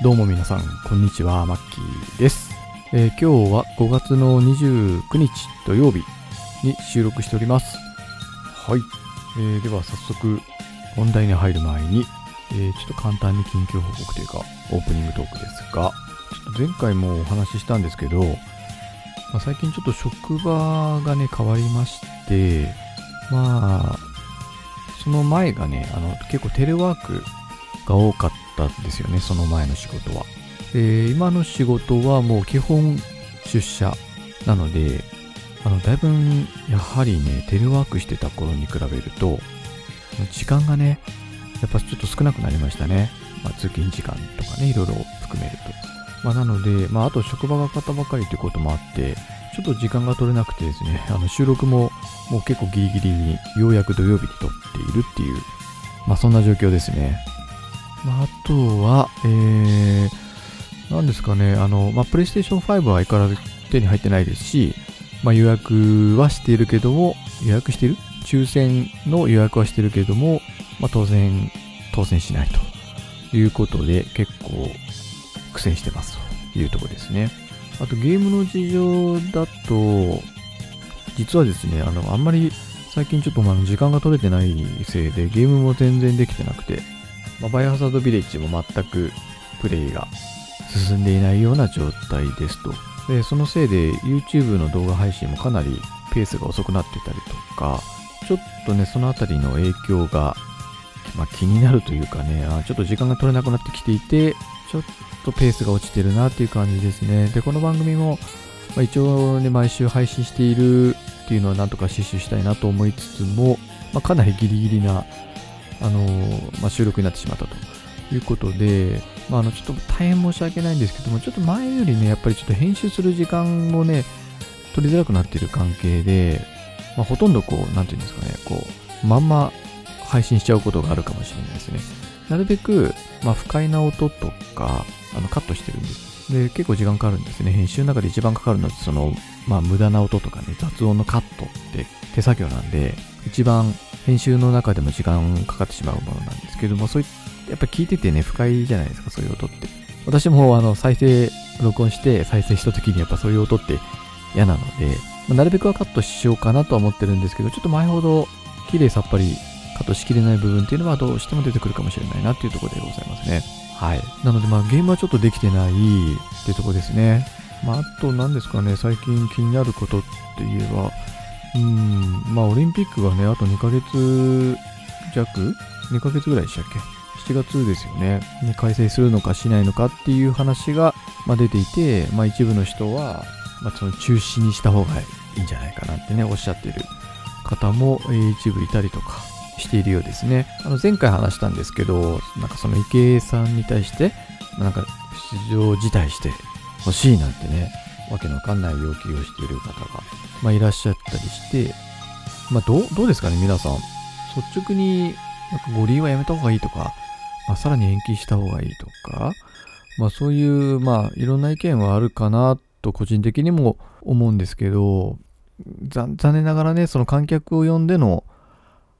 はい。どうも皆さん、こんにちは。マッキーです。えー今日は5月の29日土曜日に収録しております。はい。えーでは早速、本題に入る前に、えーちょっと簡単に近況報告というか、オープニングトークですが、ちょっと前回もお話ししたんですけど、まあ、最近ちょっと職場がね、変わりまして、まあ、その前がね、あの、結構テレワークが多かっったんですよね、その前の仕事は。で、今の仕事はもう基本出社なので、あの、だいぶやはりね、テレワークしてた頃に比べると、時間がね、やっぱちょっと少なくなりましたね。まあ、通勤時間とかね、いろいろ含めると。まあ、なので、まあ、あと職場が方ばかりということもあって、ちょっと時間が取れなくてですね、あの収録ももう結構ギリギリにようやく土曜日に撮っているっていう、まあそんな状況ですね。まあ、あとは、えー、なんですかね、あの、まあ、プレイステーション5は相変わらず手に入ってないですし、まあ、予約はしているけども、予約してる？抽選の予約はしてるけども、まあ、当然、当選しないということで、結構苦戦してますというところですね。あとゲームの事情だと、実はですね、あの、あんまり最近ちょっとまあ時間が取れてないせいで、ゲームも全然できてなくて、まあ、バイオハザードビレッジも全くプレイが進んでいないような状態ですと。で、そのせいで YouTube の動画配信もかなりペースが遅くなってたりとか、ちょっとね、そのあたりの影響が、まあ、気になるというかね、あちょっと時間が取れなくなってきていて、ちょっとペースが落ちてるなっていう感じですね。で、この番組も、まあ、一応ね、毎週配信しているっていうのはなんとか死守したいなと思いつつも、まあ、かなりギリギリな、あのまあ、収録になってしまったということで、まあ、あの、ちょっと大変申し訳ないんですけども、ちょっと前よりね、やっぱりちょっと編集する時間もね、取りづらくなっている関係で、まあ、ほとんどこう、なんていうんですかね、こう、まんま配信しちゃうことがあるかもしれないですね。なるべく、まあ、不快な音とか、あの、カットしてるんです。で、結構時間かかるんですね。編集の中で一番かかるのは、その、まあ、無駄な音とかね、雑音のカットって手作業なんで、一番編集の中でも時間かかってしまうものなんですけども、そういやっぱ聞いててね、不快じゃないですか、そういう音って。私も、あの、再生、録音して再生した時にやっぱそういう音って嫌なので、まあなるべくはカットしようかなとは思ってるんですけど、ちょっと前ほど綺麗さっぱりカットしきれない部分っていうのはどうしても出てくるかもしれないなっていうところでございますね。はい。なのでまあゲームはちょっとできてないっていうところですね。まああと何ですかね、最近気になることって言えば、うん、まあオリンピックがね、あと2ヶ月弱 ?2 ヶ月ぐらいでしたっけ？7月ですよね、に開催するのかしないのかっていう話が、まあ、出ていて、まあ、一部の人は、まあ、その中止にした方がいいんじゃないかなってね、おっしゃってる方も、え一部いたりとかしているようですね。あの前回話したんですけど、なんかその池江さんに対して、なんか出場辞退してほしいなんてね、わけのわかんない要求をしている方が、まあ、いらっしゃったりして、まあ、どう、どうですかね、皆さん。率直に、なんか五輪はやめた方がいいとか、まあ、さらに延期した方がいいとか、まあそういう、まあいろんな意見はあるかなと個人的にも思うんですけど、残念ながらね、その観客を呼んでの、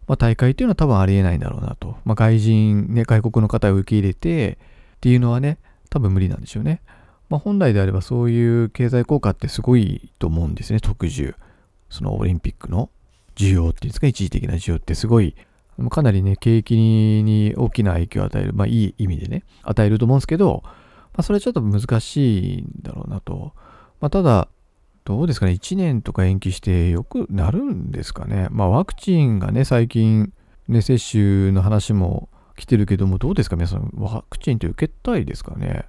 まあ、大会っていうのは多分ありえないんだろうなと。まあ外人、ね、外国の方を受け入れてっていうのはね、多分無理なんでしょうね。まあ本来であればそういう経済効果ってすごいと思うんですね、特需。そのオリンピックの需要っていうんですか、一時的な需要ってすごいかなりね、景気に大きな影響を与える、まあいい意味でね、与えると思うんですけど、まあそれちょっと難しいんだろうなと。まあただ、どうですかね、1年とか延期してよくなるんですかね。まあワクチンがね、最近、ね、接種の話も来てるけども、どうですか皆さん、ワクチンって受けたいですかね。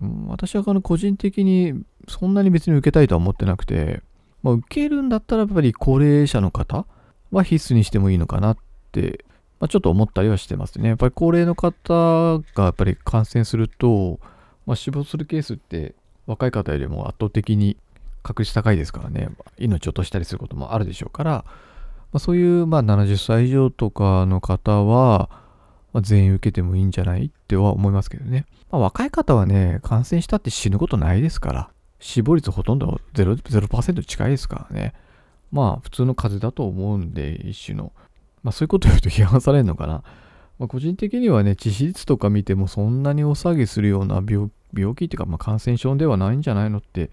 うん私はあの個人的にそんなに別に受けたいとは思ってなくて、まあ受けるんだったらやっぱり高齢者の方は必須にしてもいいのかなってまあ、ちょっと思ったりはしてますね。やっぱり高齢の方がやっぱり感染すると、まあ、死亡するケースって若い方よりも圧倒的に確率高いですからね、命を落としたりすることもあるでしょうから、まあ、そういうまあ70歳以上とかの方は、ま、全員受けてもいいんじゃないっては思いますけどね。まあ、若い方はね、感染したって死ぬことないですから、死亡率ほとんど 0%, 近いですからね。まあ普通の風邪だと思うんで、一種の。まあそういうこと言うと批判されるのかな。まあ、個人的にはね、致死率とか見てもそんなにお騒ぎするような病病気っていうか、まあ、感染症ではないんじゃないのって、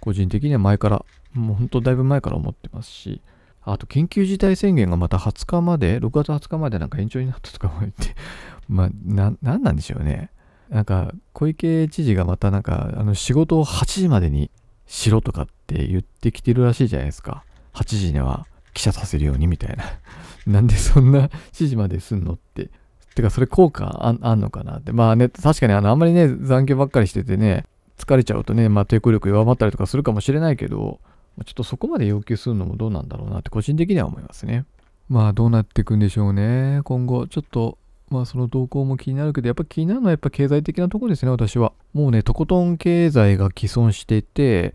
個人的には前から、もう本当だいぶ前から思ってますし、あと緊急事態宣言がまた20日まで、6月20日までなんか延長になったとかも言って、まあ、な、なんなんでしょうね。なんか、小池知事がまたなんか、あの仕事を8時までにしろとかって言ってきてるらしいじゃないですか。8時には記者させるようにみたいな。なんでそんな指示まですんのって。てか、それ効果ああんのかなって。まあね、確かにあの、あんまりね、残業ばっかりしててね、疲れちゃうとね、まあ抵抗力弱まったりとかするかもしれないけど、ちょっとそこまで要求するのもどうなんだろうなって個人的には思いますね。まあどうなっていくんでしょうね。今後、ちょっと、まあその動向も気になるけど、やっぱ気になるのはやっぱ経済的なところですね、私は。もうね、とことん経済が既存していて、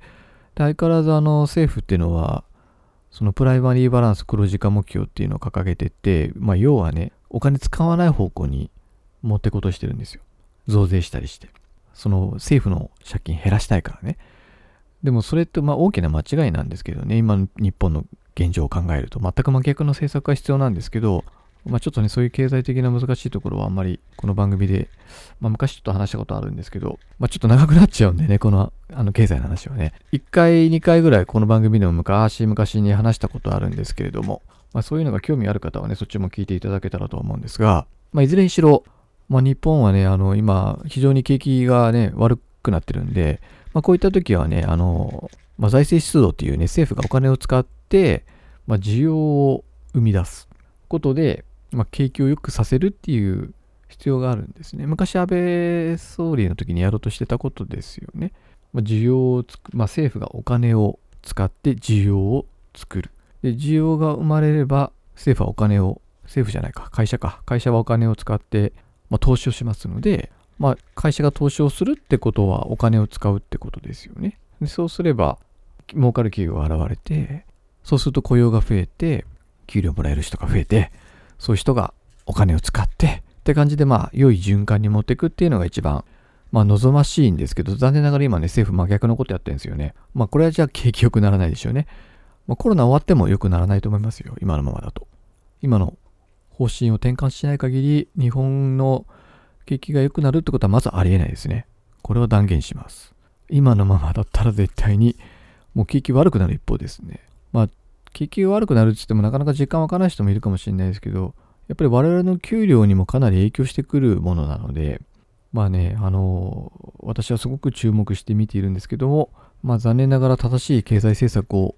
相変わらずあの政府っていうのは、そのプライマリーバランス黒字化目標っていうのを掲げてて、まあ要はね、お金使わない方向に持ってことしてるんですよ。増税したりして。その政府の借金減らしたいからね。でもそれってまあ大きな間違いなんですけどね、今の日本の現状を考えると、全く真逆の政策が必要なんですけど、まあ、ちょっとね、そういう経済的な難しいところはあんまりこの番組で、まあ、昔ちょっと話したことあるんですけど、まあ、ちょっと長くなっちゃうんでね、このあの経済の話はね。1回、2回ぐらいこの番組でも昔々に話したことあるんですけれども、まあ、そういうのが興味ある方はね、そっちも聞いていただけたらと思うんですが、まあ、いずれにしろ、まあ、日本はね、あの、今、非常に景気がね、悪くなってるんで、まあ、こういった時はね、あの、まあ、財政出動っていうね、政府がお金を使って、まあ、需要を生み出すことで、まあ、景気を良くさせるっていう必要があるんですね。昔安倍総理の時にやろうとしてたことですよね。まあ、需要をつく、まあ、政府がお金を使って需要を作る。で、需要が生まれれば政府はお金を、政府じゃないか、会社か。会社はお金を使って、まあ、投資をしますので、まあ、会社が投資をするってことはお金を使うってことですよね。でそうすれば、儲かる企業が現れて、そうすると雇用が増えて、給料もらえる人が増えて、そういう人がお金を使って、って感じでまあ良い循環に持っていくっていうのが一番まあ望ましいんですけど、残念ながら今ね政府真逆のことやってるんですよね。まあこれはじゃあ景気良くならないでしょうね。まあコロナ終わっても良くならないと思いますよ。今のままだと。今の方針を転換しない限り日本の景気が良くなるってことはまずありえないですね。これは断言します。今のままだったら絶対にもう景気悪くなる一方ですね。まあ景気悪くなるって言ってもなかなか実感わかない人もいるかもしれないですけど、やっぱり我々の給料にもかなり影響してくるものなので、まあね、あの、私はすごく注目して見ているんですけども、まあ残念ながら正しい経済政策を、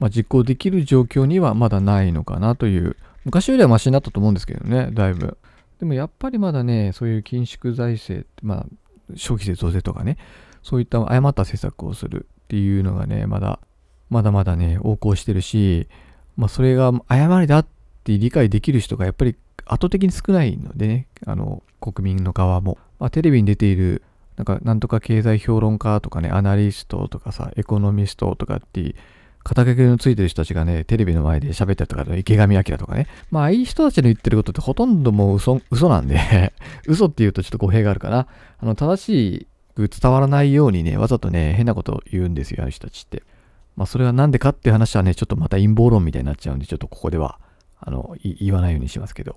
まあ、実行できる状況にはまだないのかなという、昔よりはマシになったと思うんですけどね、だいぶ。でもやっぱりまだね、そういう緊縮財政、まあ消費税増税とかね、そういった誤った政策をするっていうのがね、まだまだまだね、横行してるし、まあ、それが誤りだって理解できる人がやっぱり圧倒的に少ないのでね、あの、国民の側も。まあ、テレビに出ている、なんか、なんとか経済評論家とかね、アナリストとかさ、エコノミストとかっていう、肩書きのついてる人たちがね、テレビの前で喋ったりとか、池上彰とかね。まあ、ああいう人たちの言ってることってほとんどもう嘘、嘘なんで 嘘って言うとちょっと語弊があるかな。あの、正しく伝わらないようにね、わざとね、変なこと言うんですよ、ああいう人たちって。まあ、それはなんでかっていう話はね、ちょっとまた陰謀論みたいになっちゃうんで、ちょっとここでは、あの、言わないようにしますけど、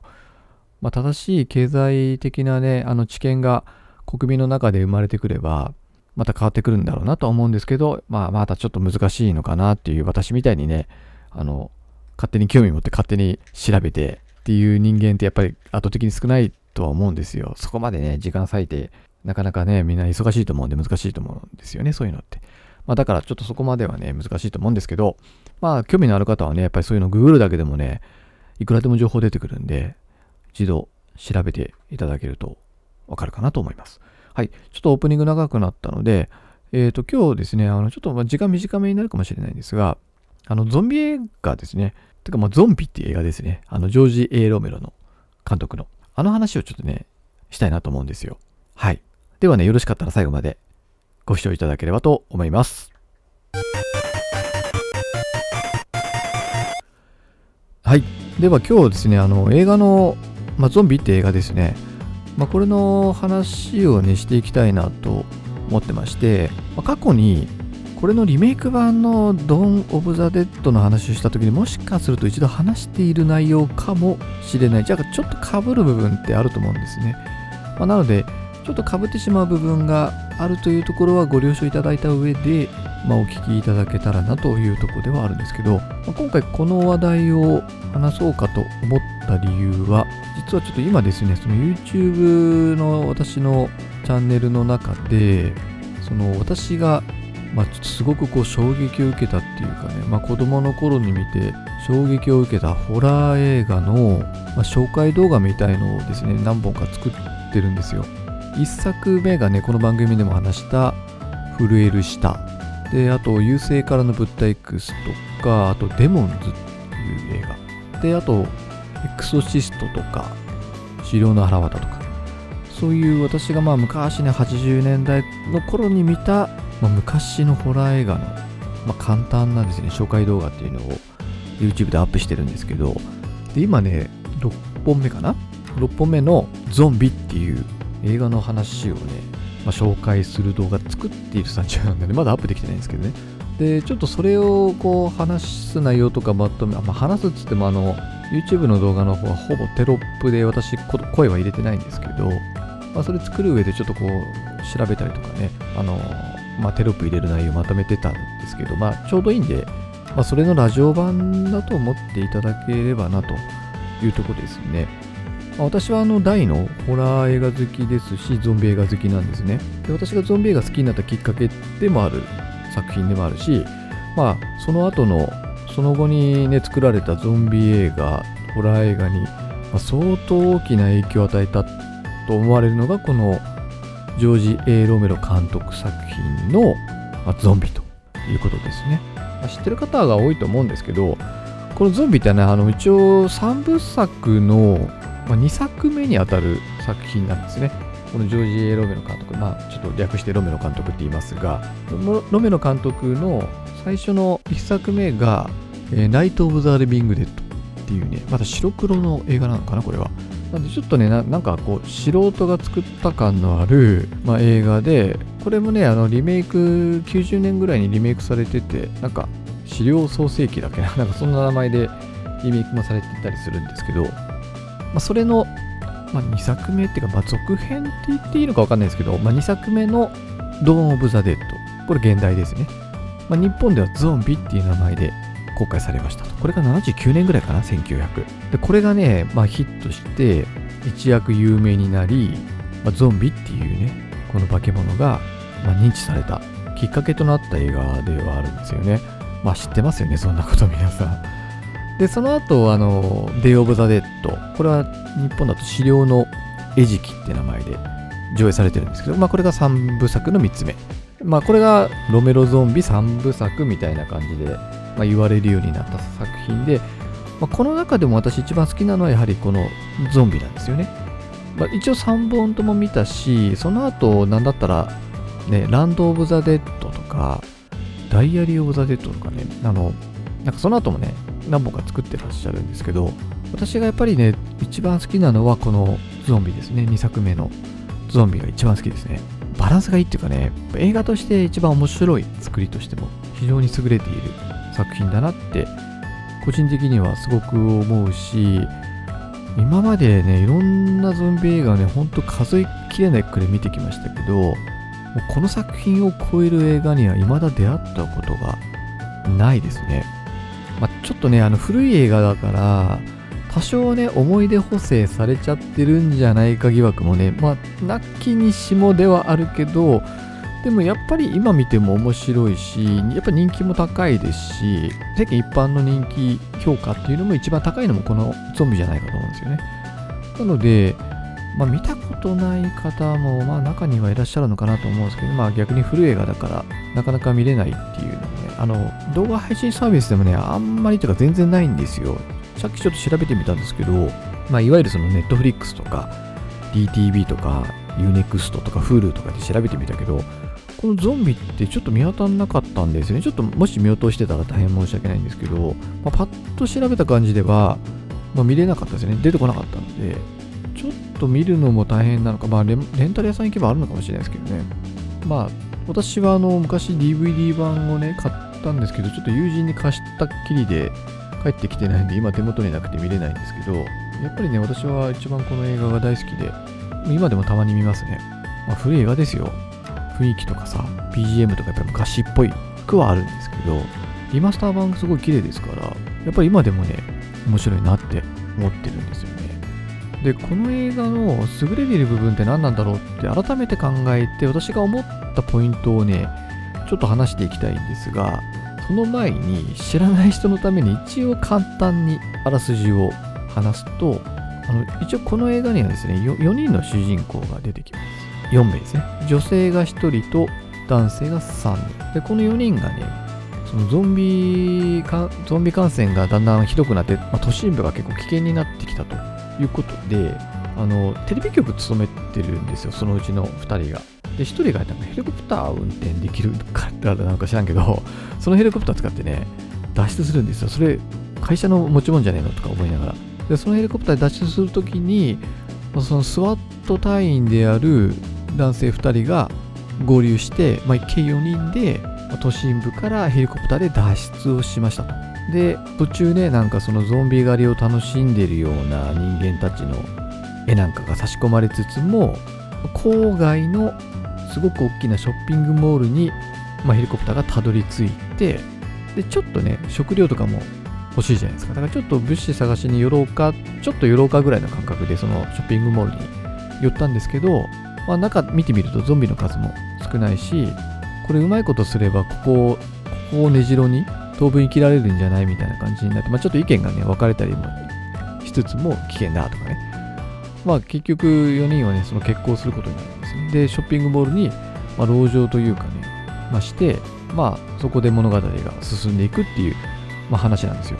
まあ、正しい経済的なね、あの知見が国民の中で生まれてくれば、また変わってくるんだろうなとは思うんですけど、まあ、またちょっと難しいのかなっていう、私みたいにね、あの、勝手に興味持って勝手に調べてっていう人間ってやっぱり圧倒的に少ないとは思うんですよ。そこまでね、時間割いて、なかなかね、みんな忙しいと思うんで難しいと思うんですよね、そういうのって。まあ、だからちょっとそこまではね、難しいと思うんですけど、まあ、興味のある方はね、やっぱりそういうのググるだけでもね、いくらでも情報出てくるんで、一度調べていただけるとわかるかなと思います。はい。ちょっとオープニング長くなったので、えっ、ー、と、今日ですね、あの、ちょっとま時間短めになるかもしれないんですが、あの、ゾンビ映画ですね。てか、まあ、ゾンビっていう映画ですね。あの、ジョージ・エー・ロメロの監督の。あの話をちょっとね、したいなと思うんですよ。はい。ではね、よろしかったら最後までご視聴いただければと思います。はい。では今日ですね、あの映画の、まあ、ゾンビって映画ですね。まあ、これの話をね、していきたいなと思ってまして、まあ、過去にこれのリメイク版のドン・オブ・ザ・デッドの話をした時にもしかすると一度話している内容かもしれない。じゃあちょっとかぶる部分ってあると思うんですね、まあ、なのでょっとかぶってしまう部分があるというところはご了承いただいた上で、まあ、お聞きいただけたらなというところではあるんですけど、まあ、今回この話題を話そうかと思った理由は実はちょっと今ですねその YouTube の私のチャンネルの中でその私がまあ、ちょっとすごくこう衝撃を受けたっていうかね、まあ、子供の頃に見て衝撃を受けたホラー映画の、ま、紹介動画みたいのをですね何本か作ってるんですよ。1作目がねこの番組でも話した「震える舌」であと「優勢からの物体 X」とかあと「デモンズ」っていう映画。であと「エクソシスト」とか「資料の腹渡」とか。そういう私がまあ昔ね80年代の頃に見た、まあ、昔のホラー映画の、まあ、簡単なですね。紹介動画っていうのを YouTube でアップしてるんですけど。で今ね6本目かな？6本目のゾンビっていう映画の話をね、まあ、紹介する動画作っている最中なんで、ね、まだアップできてないんですけどね。で、ちょっとそれをこう話す内容とかまとめ、まあ、話すっつってもあの、YouTube の動画の方はほぼテロップで私声は入れてないんですけど、まあ、それ作る上でちょっとこう調べたりとかね、あの、まあ、テロップ入れる内容まとめてたんですけど、まあ、ちょうどいいんで、まあ、それのラジオ版だと思っていただければなというとこですね。私はあの大のホラー映画好きですし、ゾンビ映画好きなんですね。で私がゾンビ映画好きになったきっかけでもある作品でもあるし、まあ、その後の、その後にね、作られたゾンビ映画、ホラー映画に、ま、相当大きな影響を与えたと思われるのが、このジョージ・ A・ ロメロ監督作品の、ま、ゾンビということですね。ま、知ってる方が多いと思うんですけど、このゾンビってね、あの一応3部作のまあ、2作目にあたる作品なんですね。このジョージ・エロメロ監督、まあ、ちょっと略してロメロ監督って言いますが、ロメロ監督の最初の1作目が、えー、ナイト・オブ・ザ・リビング・デッドっていうね、また白黒の映画なのかな、これは。なんでちょっとねな、なんかこう、素人が作った感のある、まあ、映画で、これもね、あのリメイク、90年ぐらいにリメイクされてて、なんか、資料創世記だけな、なんかそんな名前でリメイクもされてたりするんですけど、まあ、それの、まあ、2作目っていうか、まあ、続編って言っていいのか分かんないですけど、まあ、2作目のドーン・オブ・ザ・デッド。これ現代ですね。まあ、日本ではゾンビっていう名前で公開されましたと。これが79年ぐらいかな、1900。で、これがね、まあ、ヒットして、一躍有名になり、まあ、ゾンビっていうね、この化け物が、まあ、認知されたきっかけとなった映画ではあるんですよね。まあ知ってますよね、そんなこと皆さん。で、その後、あの、デイ・オブ・ザ・デッド。これは日本だと死霊のえじきって名前で上映されてるんですけど、まあこれが3部作の3つ目。まあこれがロメロゾンビ3部作みたいな感じで、まあ、言われるようになった作品で、まあ、この中でも私一番好きなのはやはりこのゾンビなんですよね。まあ、一応3本とも見たし、その後、なんだったら、ね、ランド・オブ・ザ・デッドとか、ダイアリー・オブ・ザ・デッドとかね、あの、なんかその後もね、何本か作ってらっしゃるんですけど、私がやっぱりね、一番好きなのはこのゾンビですね。2作目のゾンビが一番好きですね。バランスがいいっていうかね、映画として一番面白い作りとしても非常に優れている作品だなって、個人的にはすごく思うし、今までね、いろんなゾンビ映画をね、ほんと数えきれないくらい見てきましたけど、この作品を超える映画には未だ出会ったことがないですね。まあ、ちょっとね、あの古い映画だから、多少ね、思い出補正されちゃってるんじゃないか疑惑もね、まあ、なきにしもではあるけど、でもやっぱり今見ても面白いし、やっぱ人気も高いですし、世間一般の人気評価っていうのも一番高いのもこのゾンビじゃないかと思うんですよね。なので、まあ、見たことない方も、まあ、中にはいらっしゃるのかなと思うんですけど、まあ、逆に古い映画だから、なかなか見れないっていうのもね、あの、動画配信サービスでもね、あんまりというか全然ないんですよ。さっきちょっと調べてみたんですけど、まあ、いわゆるそのネットフリックスとか、DTV とか、Unext とか Hulu とかで調べてみたけど、このゾンビってちょっと見当たんなかったんですよね。ちょっともし見落としてたら大変申し訳ないんですけど、まあ、パッと調べた感じでは、まあ、見れなかったですよね。出てこなかったので、と見るのも大変なのか、まあレンタル屋さん行けばあるのかもしれないですけどね。まあ、私はあの昔 DVD 版をね買ったんですけどちょっと友人に貸したっきりで帰ってきてないんで今手元になくて見れないんですけどやっぱりね私は一番この映画が大好きで今でもたまに見ますね、まあ、古い映画ですよ。雰囲気とかさ BGM とかやっぱり昔っぽいくはあるんですけどリマスター版すごい綺麗ですからやっぱり今でもね面白いなって思ってるんですよね。でこの映画の優れている部分って何なんだろうって改めて考えて私が思ったポイントをねちょっと話していきたいんですがその前に知らない人のために一応簡単にあらすじを話すとあの一応この映画にはですね 4, 人の主人公が出てきます。4名ですね。女性が1人と男性が3人。でこの4人がねそのゾンビゾンビ感染がだんだんひどくなって、まあ、都心部が結構危険になってきたと。いうことであのテレビ局勤めてるんですよそのうちの2人が。で1人がなんかヘリコプター運転できるからなんか知らんけど そのヘリコプター使ってね脱出するんですよ。それ会社の持ち物じゃねえのとか思いながら。でそのヘリコプターで脱出するときにそのスワット隊員である男性2人が合流して、まあ、計4人で都心部からヘリコプターで脱出をしましたと。で、途中ね、なんかそのゾンビ狩りを楽しんでるような人間たちの絵なんかが差し込まれつつも、郊外のすごく大きなショッピングモールに、まあ、ヘリコプターがたどり着いて、で、ちょっとね、食料とかも欲しいじゃないですか。だからちょっと物資探しに寄ろうか、ちょっと寄ろうかぐらいの感覚でそのショッピングモールに寄ったんですけど、まあ、中見てみるとゾンビの数も少ないし、これうまいことすればここを、ここを根城に当分生きられるんじゃないみたいな感じになって、まあ、ちょっと意見がね、分かれたりもしつつも危険だとかね。まあ結局4人はね、その結婚することになるんですね。で、ショッピングモールに、まあ、籠城というかね、まあ、して、まあそこで物語が進んでいくっていう、まあ、話なんですよ。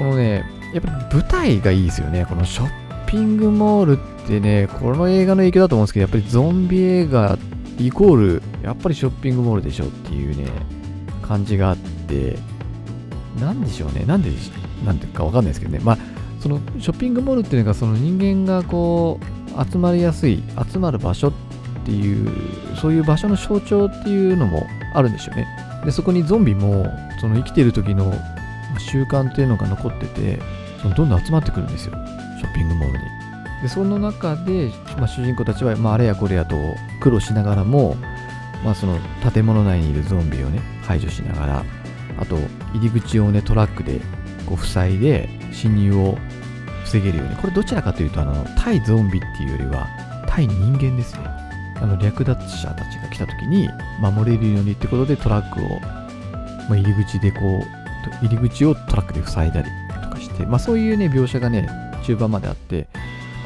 このね、やっぱり舞台がいいですよね。このショッピングモールってね、この映画の影響だと思うんですけど、やっぱりゾンビ映画イコール、やっぱりショッピングモールでしょっていうね、感じがあって、なんでしょうね、なんで、なんていうかわかんないですけどね、まあ、そのショッピングモールっていうのが、その人間がこう、集まりやすい、集まる場所っていう、そういう場所の象徴っていうのもあるんでしょうね。で、そこにゾンビも、その生きてる時の習慣っていうのが残ってて、そのどんどん集まってくるんですよ、ショッピングモールに。でその中で、まあ、主人公たちは、まあ、あれやこれやと苦労しながらも、まあ、その建物内にいるゾンビをね排除しながらあと入り口をねトラックでこう塞いで侵入を防げるようにこれどちらかというとあの対ゾンビっていうよりは対人間ですねあの略奪者たちが来た時に守れるようにってことでトラックを、まあ、入り口でこう入り口をトラックで塞いだりとかして、まあ、そういうね描写がね中盤まであって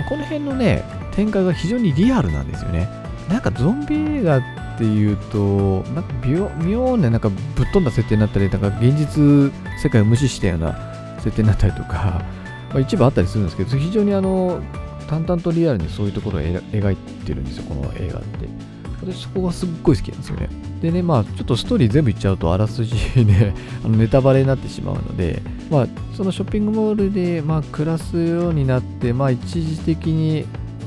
この辺のね、展開が非常にリアルなんですよね。なんかゾンビ映画っていうと、なんか妙ななんかぶっ飛んだ設定になったり、なんか現実世界を無視したような設定になったりとか、まあ、一部あったりするんですけど、非常にあの、淡々とリアルにそういうところを描いてるんですよ、この映画って。私そこがすっごい好きなんですよね。でね、まあちょっとストーリー全部言っちゃうとあらすじね、あのネタバレになってしまうので、まあそのショッピングモールでまあ暮らすようになって、まあ一時的に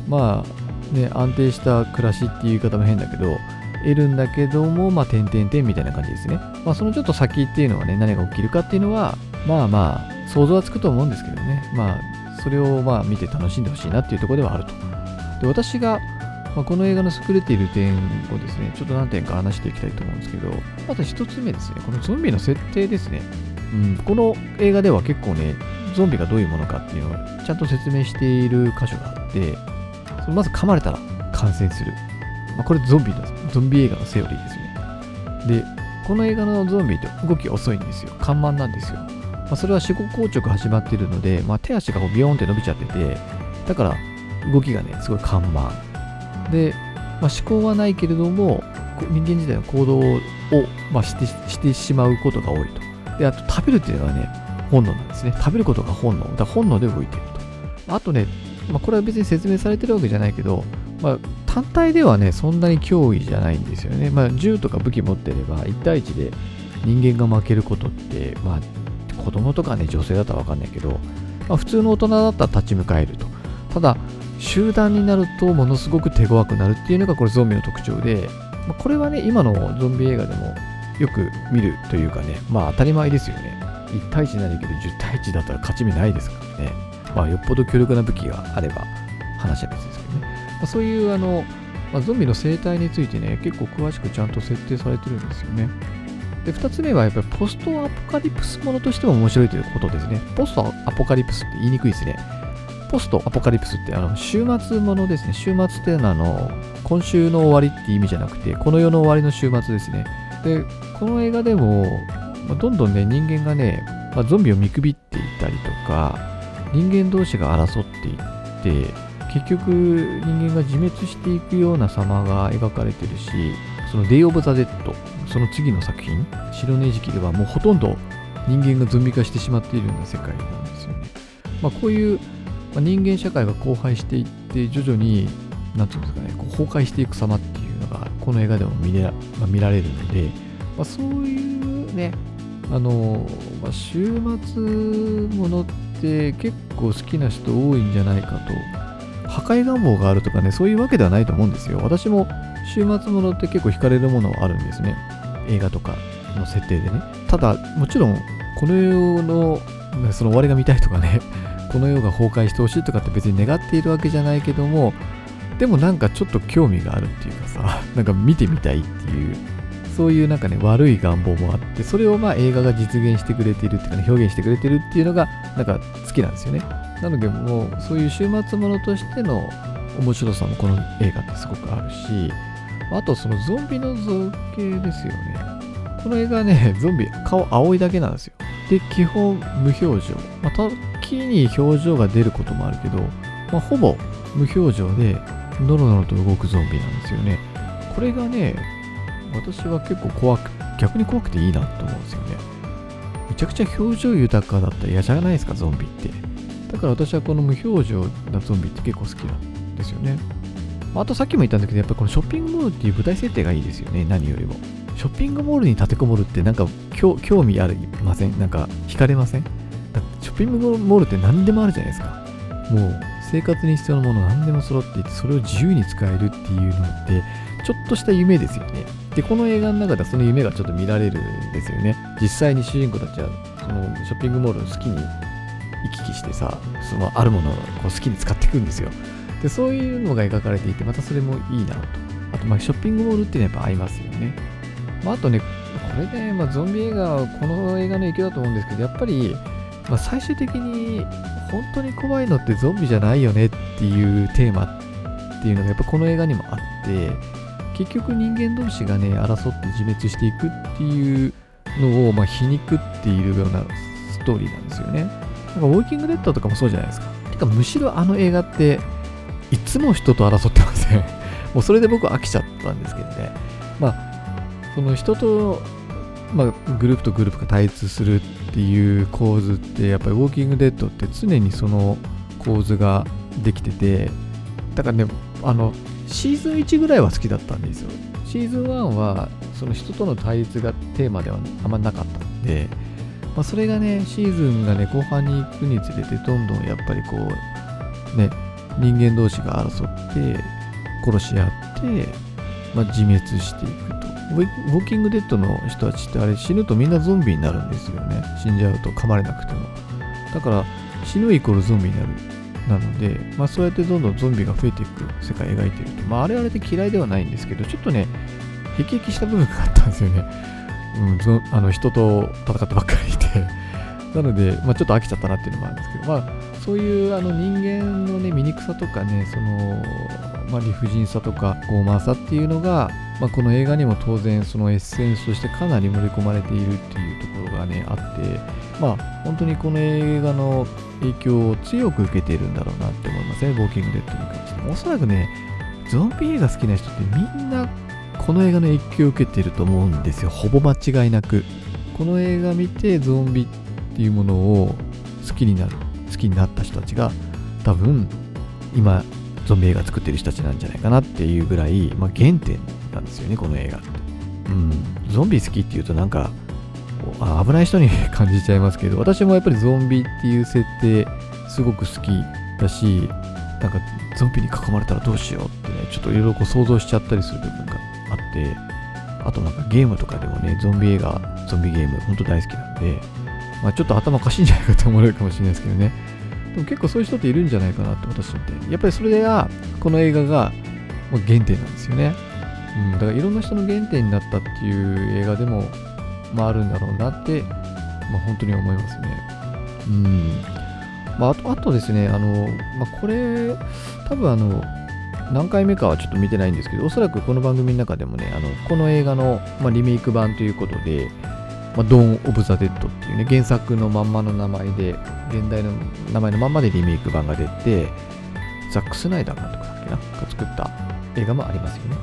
まあね、安定した暮らしっていう言い方も変だけど、得るんだけども、まあ、点々点みたいな感じですね。まあ、そのちょっと先っていうのはね、何が起きるかっていうのは、まあまあ、想像はつくと思うんですけどね。まあ、それをまあ見て楽しんでほしいなっていうところではあると。で、私がまあ、この映画の優れている点をですね、ちょっと何点か話していきたいと思うんですけど、まず一つ目ですね、このゾンビの設定ですね。うん、この映画では結構ね、ゾンビがどういうものかっていうのをちゃんと説明している箇所があって、まず噛まれたら感染する。まあ、これゾンビの、ゾンビ映画のセオリーですね。で、この映画のゾンビって動き遅いんですよ。緩慢なんですよ。まあ、それは死後硬直始まってるので、まあ、手足がこうビヨーンって伸びちゃってて、だから動きがね、すごい緩慢。で、まあ、思考はないけれども、人間自体の行動を、まあ、してしてしまうことが多いと。で、あと食べるっていうのはね、本能なんですね。食べることが本能。だから本能で動いていると。あとね、まあ、これは別に説明されてるわけじゃないけど、まあ、単体ではね、そんなに脅威じゃないんですよね。まあ、銃とか武器持ってれば、1対1で人間が負けることって、まあ、子供とかね、女性だったらわかんないけど、まあ、普通の大人だったら立ち向かえると。ただ、集団になるとものすごく手強くなるっていうのがこれゾンビの特徴でまあ、これはね、今のゾンビ映画でもよく見るというかね、まあ当たり前ですよね。1対1ならけど10対1だったら勝ち目ないですからね。まあよっぽど強力な武器があれば話は別です。あ、そういうあの、まあ、ゾンビの生態についてね、結構詳しくちゃんと設定されてるんですよね。で、2つ目はやっぱりポストアポカリプスものとしても面白いということですね。ポストアポカリプスって言いにくいですね。ポストアポカリプスってあの週末ものですね。週末っていうのはあの今週の終わりって意味じゃなくて、この世の終わりの週末ですね。で、この映画でも、まあ、どんどんね、人間がね、まあ、ゾンビを見くびっていたりとか、人間同士が争っていって、結局人間が自滅していくような様が描かれてるし、そのデイ・オブ・ザ・デッド、その次の作品、死霊のえじきではもうほとんど人間がゾンビ化してしまっているような世界なんですよね。まあ、こういう、人間社会が荒廃していって、徐々に、なんていうんですかね、崩壊していく様っていうのが、この映画でも見れ、まあ、見られるので、まあ、そういうね、あの、まあ、週末ものって結構好きな人多いんじゃないかと、破壊願望があるとかね、そういうわけではないと思うんですよ。私も週末ものって結構惹かれるものはあるんですね。映画とかの設定でね。ただ、もちろん、この世の、その終わりが見たいとかね、この世が崩壊してほしいとかって別に願っているわけじゃないけども、でもなんかちょっと興味があるっていうかさ、なんか見てみたいっていうそういうなんかね、悪い願望もあって、それをまあ映画が実現してくれているっていうかね、表現してくれてるっていうのが、なんか好きなんですよね。なのでもう、そういう週末ものとしての面白さもこの映画ってすごくあるし、あとそのゾンビの造形ですよね。この映画ね、ゾンビ、顔青いだけなんですよ。で、基本無表情。まあ、時に表情が出ることもあるけど、まあ、ほぼ無表情で、ノロノロと動くゾンビなんですよね。これがね、私は結構怖く、逆に怖くていいなと思うんですよね。めちゃくちゃ表情豊かだったら嫌じゃないですか、ゾンビって。だから私はこの無表情なゾンビって結構好きなんですよね。あとさっきも言ったんだけど、やっぱりこのショッピングモールっていう舞台設定がいいですよね、何よりも。ショッピングモールに立てこもるってなんか興味ありません？なんか惹かれません？だってショッピングモールって何でもあるじゃないですか。もう生活に必要なもの何でも揃っていて、それを自由に使えるっていうのって、ちょっとした夢ですよね。で、この映画の中ではその夢がちょっと見られるんですよね。実際に主人公たちは、そのショッピングモールを好きに行き来してさ、そのあるものをこう好きに使っていくんですよ。で、そういうのが描かれていて、またそれもいいなと。あと、まあ、ショッピングモールっていうのはやっぱ合いますよね。まあ、あとね、これで、まあ、ゾンビ映画はこの映画の影響だと思うんですけど、やっぱり、まあ、最終的に本当に怖いのってゾンビじゃないよねっていうテーマっていうのがやっぱこの映画にもあって結局人間同士がね争って自滅していくっていうのを、まあ、皮肉っているようなストーリーなんですよねなんかウォーキングデッドとかもそうじゃないですか。てかむしろあの映画っていつも人と争ってません。もうそれで僕飽きちゃったんですけどね。まあその人とまあ、グループとグループが対立するっていう構図ってやっぱりウォーキングデッドって常にその構図ができててだからねあのシーズン1ぐらいは好きだったんですよ。シーズン1はその人との対立がテーマではあんまなかったんで、まあ、それがね、シーズンがね、後半に行くにつれて、どんどんやっぱりこう、ね、人間同士が争って、殺し合って、まあ、自滅していくと。ウォーキングデッドの人たちってあれ死ぬとみんなゾンビになるんですよね。死んじゃうと噛まれなくても。だから死ぬイコールゾンビになるなので、まあ、そうやってどんどんゾンビが増えていく世界を描いていると、まあ、あれあれで嫌いではないんですけど、ちょっとね、へきした部分があったんですよね。うん、あの人と戦ってばっかりいて。なので、まあ、ちょっと飽きちゃったなっていうのもあるんですけど、まあ、そういうあの人間のね、醜さとかね、その、まあ、理不尽さとか傲慢さっていうのが、まあ、この映画にも当然そのエッセンスとしてかなり盛り込まれているっていうところがね、あって、まあ、本当にこの映画の影響を強く受けているんだろうなって思いますね、ウォーキングデッドに関しておそらくね、ゾンビ映画好きな人ってみんなこの映画の影響を受けてると思うんですよ、ほぼ間違いなく。この映画見てゾンビっていうものを好きになる、好きになった人たちが多分今ゾンビ映画作ってる人たちなんじゃないかなっていうぐらい、まあ、原点なんですよね、この映画って。うん、ゾンビ好きっていうとなんか危ない人に感じちゃいますけど、私もやっぱりゾンビっていう設定すごく好きだし、なんかゾンビに囲まれたらどうしようってね、ちょっといろいろ想像しちゃったりする部分があっで、あとなんかゲームとかでもね、ゾンビ映画、ゾンビゲーム、ほんと大好きなんで、まあ、ちょっと頭おかしいんじゃないかと思われるかもしれないですけどね。でも結構そういう人っているんじゃないかなって私って。やっぱりそれが、この映画が原点なんですよね。うん、だからいろんな人の原点になったっていう映画でも、まああるんだろうなって、まあ本当に思いますね。うん。まああと、あとですね、あの、まあこれ、多分あの、何回目かはちょっと見てないんですけど、おそらくこの番組の中でもね、あのこの映画の、まあ、リメイク版ということで、まあ、ドーン・オブ・ザ・デッドっていうね、原作のまんまの名前で、現代の名前のまんまでリメイク版が出て、ザック・スナイダー監督だっけな、が作った映画もありますよね。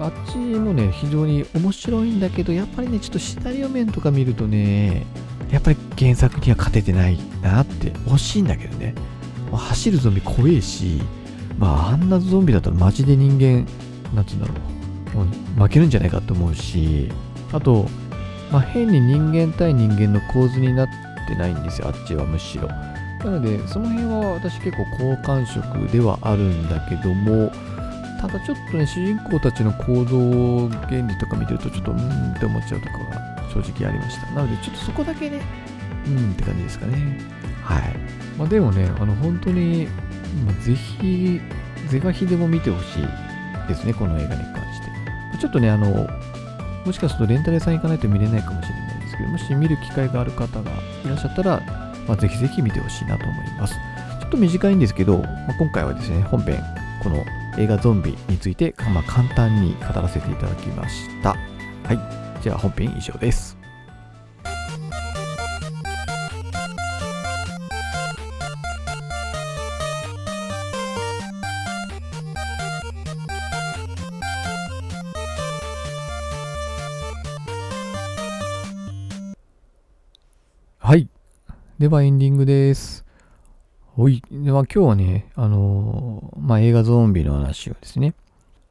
あっちもね、非常に面白いんだけど、やっぱりね、ちょっとシナリオ面とか見るとね、やっぱり原作には勝ててないなって、惜しいんだけどね。走るゾンビ怖えし、まあ、あんなゾンビだったらマジで人間、なんつうんだろう、負けるんじゃないかと思うし、あと、まあ、変に人間対人間の構図になってないんですよ、あっちはむしろ。なので、その辺は私結構好感触ではあるんだけども、ただちょっとね、主人公たちの行動原理とか見てると、ちょっとうーんって思っちゃうとかが正直ありました。なので、ちょっとそこだけね、うんって感じですかね。はい。まあ、でもね、あの、本当に、まあ、ぜひ、是が非でも見てほしいですね、この映画に関して。ちょっとね、あの、もしかするとレンタル屋さん行かないと見れないかもしれないですけど、もし見る機会がある方がいらっしゃったら、まあ、ぜひぜひ見てほしいなと思います。ちょっと短いんですけど、まあ、今回はですね、本編、この映画ゾンビについて、まあ、簡単に語らせていただきました。はい。じゃあ本編以上です。ではエンディングです。はい。では今日はね、あのー、まあ、映画ゾンビの話をですね、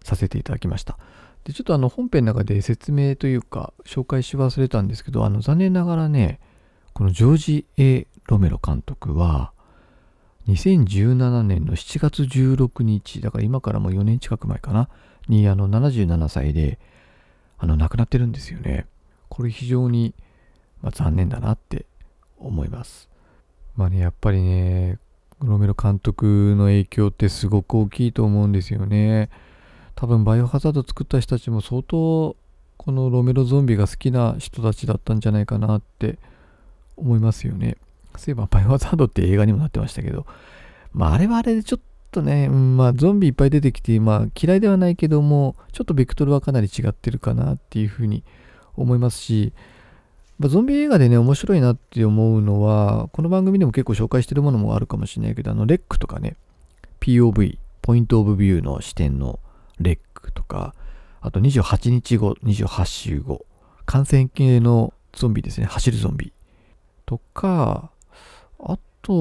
させていただきました。で、ちょっとあの本編の中で説明というか、紹介し忘れたんですけど、あの残念ながらね、このジョージ・ A・ ロメロ監督は、2017年の7月16日、だから今からもう4年近く前かな、にあの77歳で、あの亡くなってるんですよね。これ非常に、まあ、残念だなって思います。まあね、やっぱりね、ロメロ監督の影響ってすごく大きいと思うんですよね。多分バイオハザード作った人たちも相当このロメロゾンビが好きな人たちだったんじゃないかなって思いますよね。そういえばバイオハザードって映画にもなってましたけど、まああれはあれでちょっとね、うん、まあゾンビいっぱい出てきて、まあ嫌いではないけども、ちょっとベクトルはかなり違ってるかなっていうふうに思いますし、まゾンビ映画でね、面白いなって思うのは、この番組でも結構紹介してるものもあるかもしれないけど、あの、レックとかね、POV、ポイントオブビューの視点のレックとか、あと28日後、28週後、感染系のゾンビですね、走るゾンビとか、あと、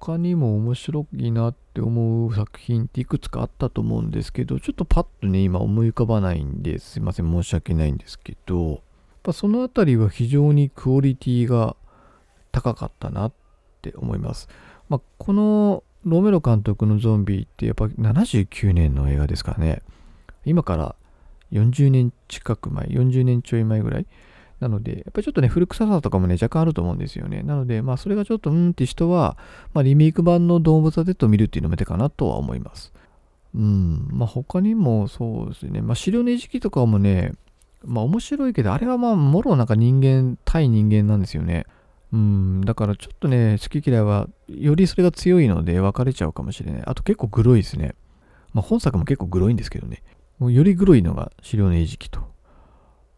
他にも面白いなって思う作品っていくつかあったと思うんですけど、ちょっとパッとね、今思い浮かばないんですいません、申し訳ないんですけど、ぱそのあたりは非常にクオリティが高かったなって思います。まあ、このロメロ監督のゾンビってやっぱ79年の映画ですからね。今から40年近く前、40年ちょい前ぐらい。なので、やっぱりちょっとね、古臭さとかもね、若干あると思うんですよね。なので、まあ、それがちょっと、うんって人は、まあ、リメイク版のドーム・ザ・デッドを見るっていうのも手かなとは思います。うん。まあ、他にもそうですね。まあ、資料の餌食とかもね、まあ面白いけど、あれはまあ、もろなんか人間、対人間なんですよね。うん、だからちょっとね、好き嫌いは、よりそれが強いので分かれちゃうかもしれない。あと結構グロいですね。まあ本作も結構グロいんですけどね。もうよりグロいのが資料の餌食と。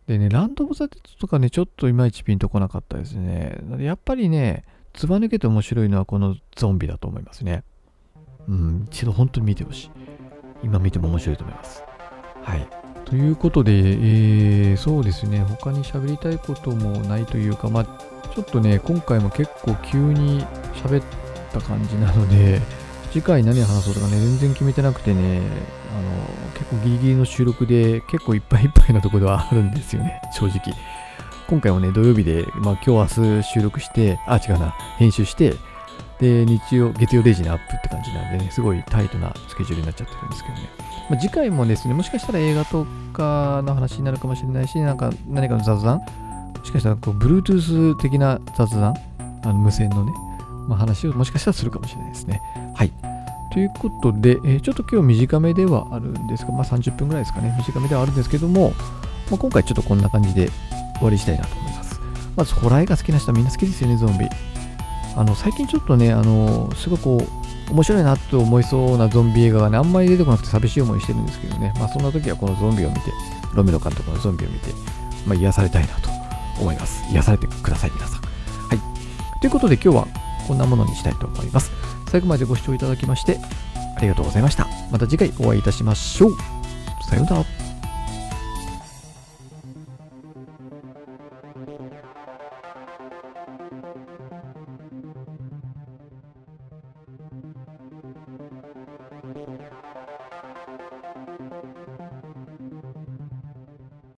でね、ランド・オブ・ザ・デッドとかね、ちょっといまいちピンとこなかったですね。やっぱりね、ずば抜けて面白いのはこのゾンビだと思いますね。うん、一度本当に見てほしい。今見ても面白いと思います。はい。ということで、えー、そうですね、他に喋りたいこともないというか、まあ、ちょっとね、今回も結構急に喋った感じなので、次回何話そうとかね、全然決めてなくてね、あの、結構ギリギリの収録で、結構いっぱいいっぱいなところではあるんですよね、正直。今回もね、土曜日で、まあ今日明日収録して、あ、違うな、編集して、で、日曜、月曜0時にアップって感じなんでね、すごいタイトなスケジュールになっちゃってるんですけどね。まあ、次回もですね、もしかしたら映画とかの話になるかもしれないし、なんか何かの雑談、もしかしたらこう Bluetooth 的な雑談、あの無線のね、まあ、話をもしかしたらするかもしれないですね。はい。ということで、えー、ちょっと今日短めではあるんですが、まあ、30分ぐらいですかね、短めではあるんですけども、まあ、今回ちょっとこんな感じで終わりしたいなと思います。まず、ホラー映画好きな人はみんな好きですよね、ゾンビ。あの、最近ちょっとね、あの、すごくこう、面白いなと思いそうなゾンビ映画がね、あんまり出てこなくて寂しい思いしてるんですけどね、まあそんな時はこのゾンビを見て、ロメロ監督のゾンビを見て、まあ癒されたいなと思います。癒されてください、皆さん。はい。ということで今日はこんなものにしたいと思います。最後までご視聴いただきまして、ありがとうございました。また次回お会いいたしましょう。さようなら。